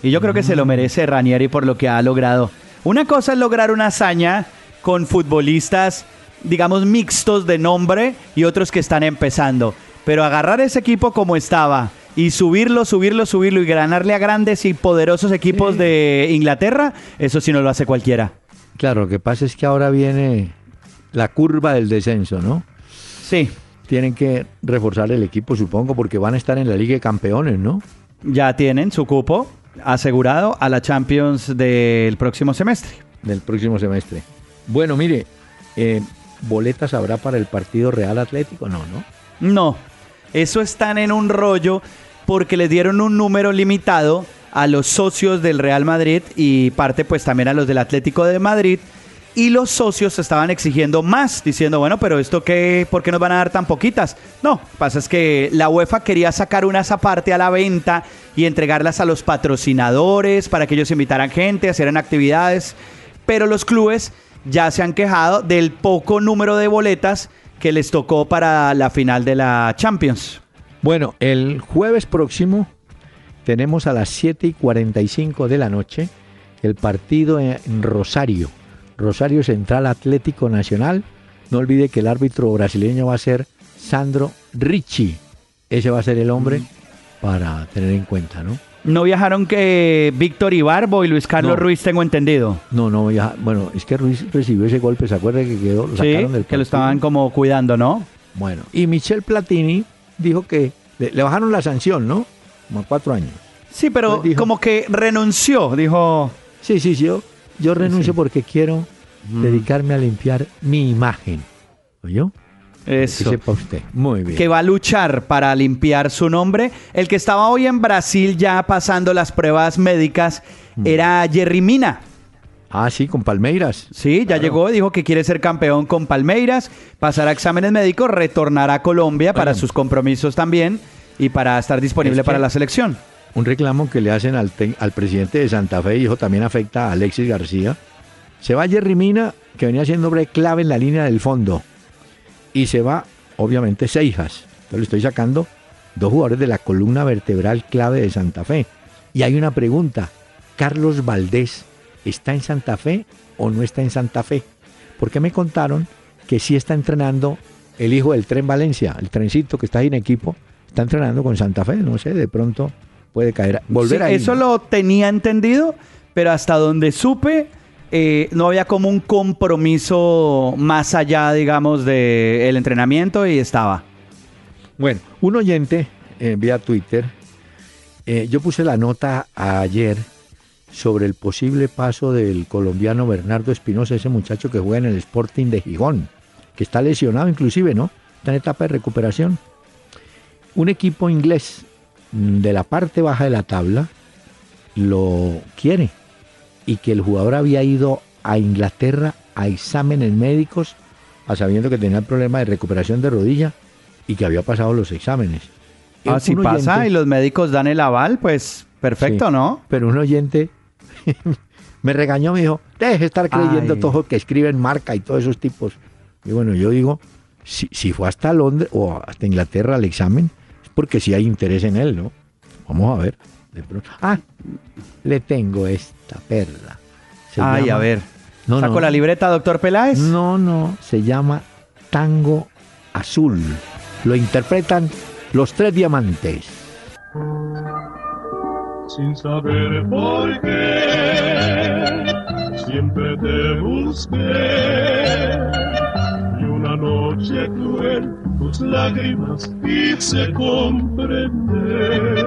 Y yo creo que se lo merece Ranieri por lo que ha logrado. Una cosa es lograr una hazaña con futbolistas, digamos, mixtos de nombre y otros que están empezando. Pero agarrar ese equipo como estaba y subirlo, subirlo, subirlo y ganarle a grandes y poderosos equipos de Inglaterra, eso sí no lo hace cualquiera. Claro, lo que pasa es que ahora viene la curva del descenso, ¿no? Sí. Tienen que reforzar el equipo, supongo, porque van a estar en la Liga de Campeones, ¿no? Ya tienen su cupo asegurado a la Champions del próximo semestre. Del próximo semestre. Bueno, mire, eh, ¿boletas habrá para el partido Real Atlético? No, ¿no? No, eso están en un rollo porque les dieron un número limitado a los socios del Real Madrid y parte pues también a los del Atlético de Madrid. Y los socios estaban exigiendo más, diciendo, bueno, pero esto qué, ¿por qué nos van a dar tan poquitas? No, pasa es que la UEFA quería sacar unas aparte a la venta y entregarlas a los patrocinadores para que ellos invitaran gente, hicieran actividades, pero los clubes ya se han quejado del poco número de boletas que les tocó para la final de la Champions. Bueno, el jueves próximo tenemos a las 7 y 45 de la noche el partido en Rosario. Rosario Central Atlético Nacional. No olvide que el árbitro brasileño va a ser Sandro Ricci. Ese va a ser el hombre para tener en cuenta, ¿no? No viajaron que Víctor Ibarbo y Luis Carlos No. Ruiz, tengo entendido. No, no, ya, bueno, es que Ruiz recibió ese golpe, ¿se acuerda que quedó? Lo Sí, sacaron del que lo estaban como cuidando, ¿no? Bueno, y Michel Platini dijo que le, le bajaron la sanción, ¿no? Como a cuatro años. Sí, pero Dijo- como que renunció, dijo. Sí, sí, sí, yo, yo renuncio porque quiero dedicarme a limpiar mi imagen. ¿Oyó? Eso. Que sepa usted. Muy bien. que va a luchar para limpiar su nombre. El que estaba hoy en Brasil ya pasando las pruebas médicas Mm. era Jerry Mina. Ah, sí, con Palmeiras. Sí, ya llegó, dijo que quiere ser campeón con Palmeiras, pasará exámenes médicos, retornará a Colombia para sus compromisos también y para estar disponible Es para la selección. Un reclamo que le hacen al, te- al presidente de Santa Fe, eso también afecta a Alexis García. Se va Jerry Mina, que venía siendo hombre clave en la línea del fondo. Y se va, obviamente, Seijas. Entonces le estoy sacando dos jugadores de la columna vertebral clave de Santa Fe. Y hay una pregunta. ¿Carlos Valdés está en Santa Fe o no está en Santa Fe? Porque me contaron que sí está entrenando el hijo del tren Valencia, el trencito que está ahí en equipo, está entrenando con Santa Fe, no sé, de pronto puede caer, volver Sí, ahí. Eso lo tenía entendido, pero hasta donde supe, eh, no había como un compromiso más allá, digamos, del entrenamiento y estaba. Bueno, un oyente eh, vía Twitter, eh, yo puse la nota ayer sobre el posible paso del colombiano Bernardo Espinosa, ese muchacho que juega en el Sporting de Gijón, que está lesionado inclusive, ¿no? Está en etapa de recuperación. Un equipo inglés mm, de la parte baja de la tabla lo quiere y que el jugador había ido a Inglaterra a exámenes médicos, a sabiendo que tenía el problema de recuperación de rodilla y que había pasado los exámenes. Ah, si pasa y los médicos dan el aval, pues perfecto, Sí. ¿no? Pero un oyente me regañó, me dijo, deje de estar creyendo Ay. todo que escriben marca y todos esos tipos. Y bueno, yo digo, si, si fue hasta Londres o hasta Inglaterra al examen, es porque sí hay interés en él, ¿no? Vamos a ver. De pronto- Ah, le tengo esta perla. Se Ay, llama- a ver. No, ¿Saco no. la libreta, doctor Peláez? No, no, se llama Tango Azul. Lo interpretan los tres diamantes. Sin saber por qué. Siempre te busqué y una noche cruel tus lágrimas hice comprender.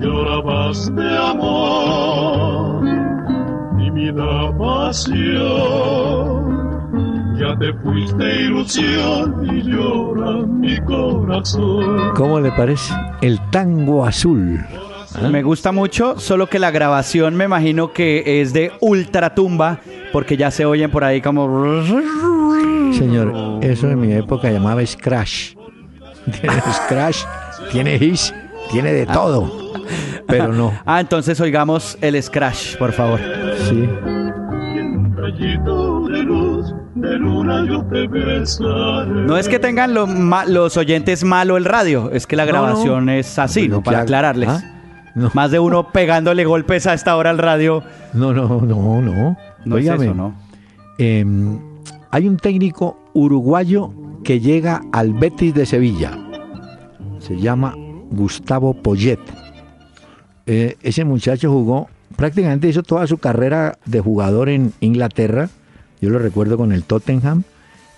Llorabas de amor y mi pasión. Ya te fuiste ilusión y llora mi corazón. ¿Cómo le parece? El Tango Azul. ¿Ah? Me gusta mucho, solo que la grabación me imagino que es de ultratumba, porque ya se oyen por ahí como... Señor, eso en mi época llamaba Scratch. Scratch, tiene Hiss, tiene de todo. Pero no. Ah, entonces oigamos el scratch, por favor. Sí. No es que tengan lo ma- los oyentes malo el radio, es que la No, no. grabación es así, Bueno, ¿no? ¿qué Para aclararles. ¿Ah? No. Más de uno pegándole golpes a esta hora al radio. No, no, no, no. No es eso, ¿no? em, hay un técnico uruguayo que llega al Betis de Sevilla. Se llama Gustavo Poyet. Eh, ese muchacho jugó, prácticamente hizo toda su carrera de jugador en Inglaterra, Yo lo recuerdo con el Tottenham.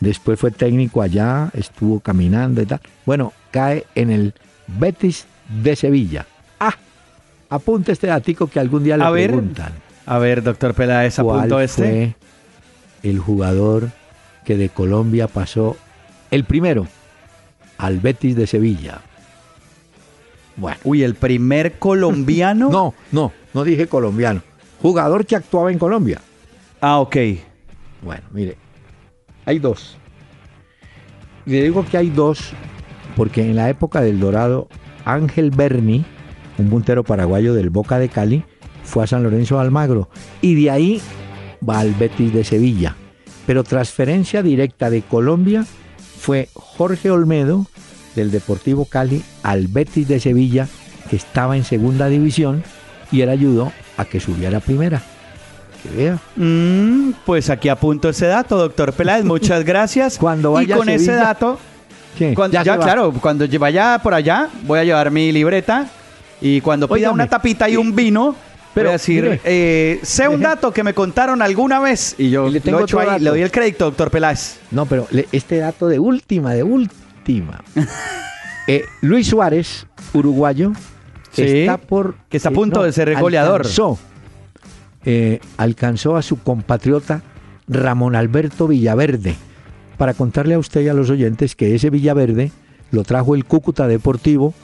Después fue técnico allá, estuvo caminando y tal. Bueno, cae en el Betis de Sevilla. Apunte este datico que algún día le A ver, preguntan. A ver, doctor Peláez, ¿Cuál apunto este. fue el jugador que de Colombia pasó el primero al Betis de Sevilla? Bueno. Uy, el primer colombiano. No, no, no dije colombiano. Jugador que actuaba en Colombia. Ah, ok. Bueno, mire, hay dos. Le digo que hay dos porque en la época del Dorado, Ángel Berni, un puntero paraguayo del Boca de Cali, fue a San Lorenzo de Almagro y de ahí va al Betis de Sevilla. Pero transferencia directa de Colombia fue Jorge Olmedo del Deportivo Cali al Betis de Sevilla, que estaba en segunda división y él ayudó a que subiera a primera. Que vea. Mm, pues aquí apunto ese dato, doctor Peláez. Muchas gracias. Cuando y vaya a con ese dato, ¿Qué? cuando- Ya claro, cuando vaya por allá, voy a llevar mi libreta y cuando pida Óigame, una tapita y un vino, pero, voy a decir, mire, eh, sé un dato que me contaron alguna vez y yo le tengo lo echo ahí, dato. le doy el crédito, doctor Peláez. No, pero le- este dato de última, de última. Eh, Luis Suárez, uruguayo, Sí, está por. que está a punto de ser goleador. Alcanzó, eh, alcanzó a su compatriota Ramón Alberto Villaverde. Para contarle a usted y a los oyentes que ese Villaverde lo trajo el Cúcuta Deportivo,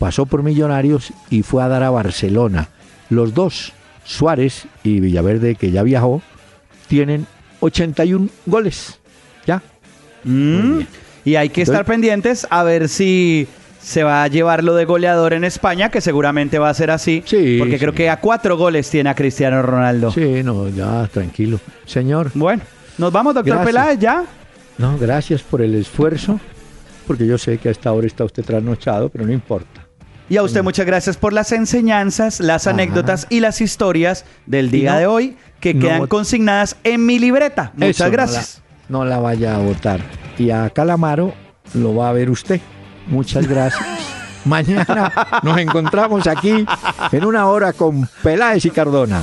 pasó por Millonarios y fue a dar a Barcelona. Los dos, Suárez y Villaverde, que ya viajó, tienen 81 goles. Ya. Mm, y hay que estar pendientes a ver si se va a llevar lo de goleador en España, que seguramente va a ser así, Sí, porque creo que a cuatro goles tiene a Cristiano Ronaldo. Sí, no, ya, tranquilo. Señor, Bueno, nos vamos, doctor Gracias. Peláez, ya. no, gracias por el esfuerzo, porque yo sé que a esta hora está usted trasnochado, pero no importa. Y a usted muchas gracias por las enseñanzas, las Ajá. anécdotas y las historias del día no- de hoy que no quedan consignadas en mi libreta. Muchas Eso, no gracias. la- No la, vaya a votar. Y a Calamaro lo va a ver usted. Muchas gracias. Mañana nos encontramos aquí en una hora con Peláez y Cardona.